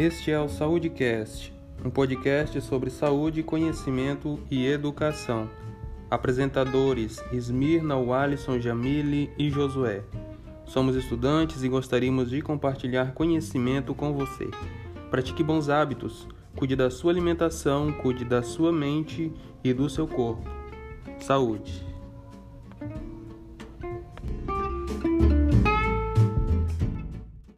Este é o SaúdeCast, um podcast sobre saúde, conhecimento e educação. Apresentadores Esmirna, Walisson, Jamile e Josué. Somos estudantes e gostaríamos de compartilhar conhecimento com você. Pratique bons hábitos, cuide da sua alimentação, cuide da sua mente e do seu corpo. Saúde!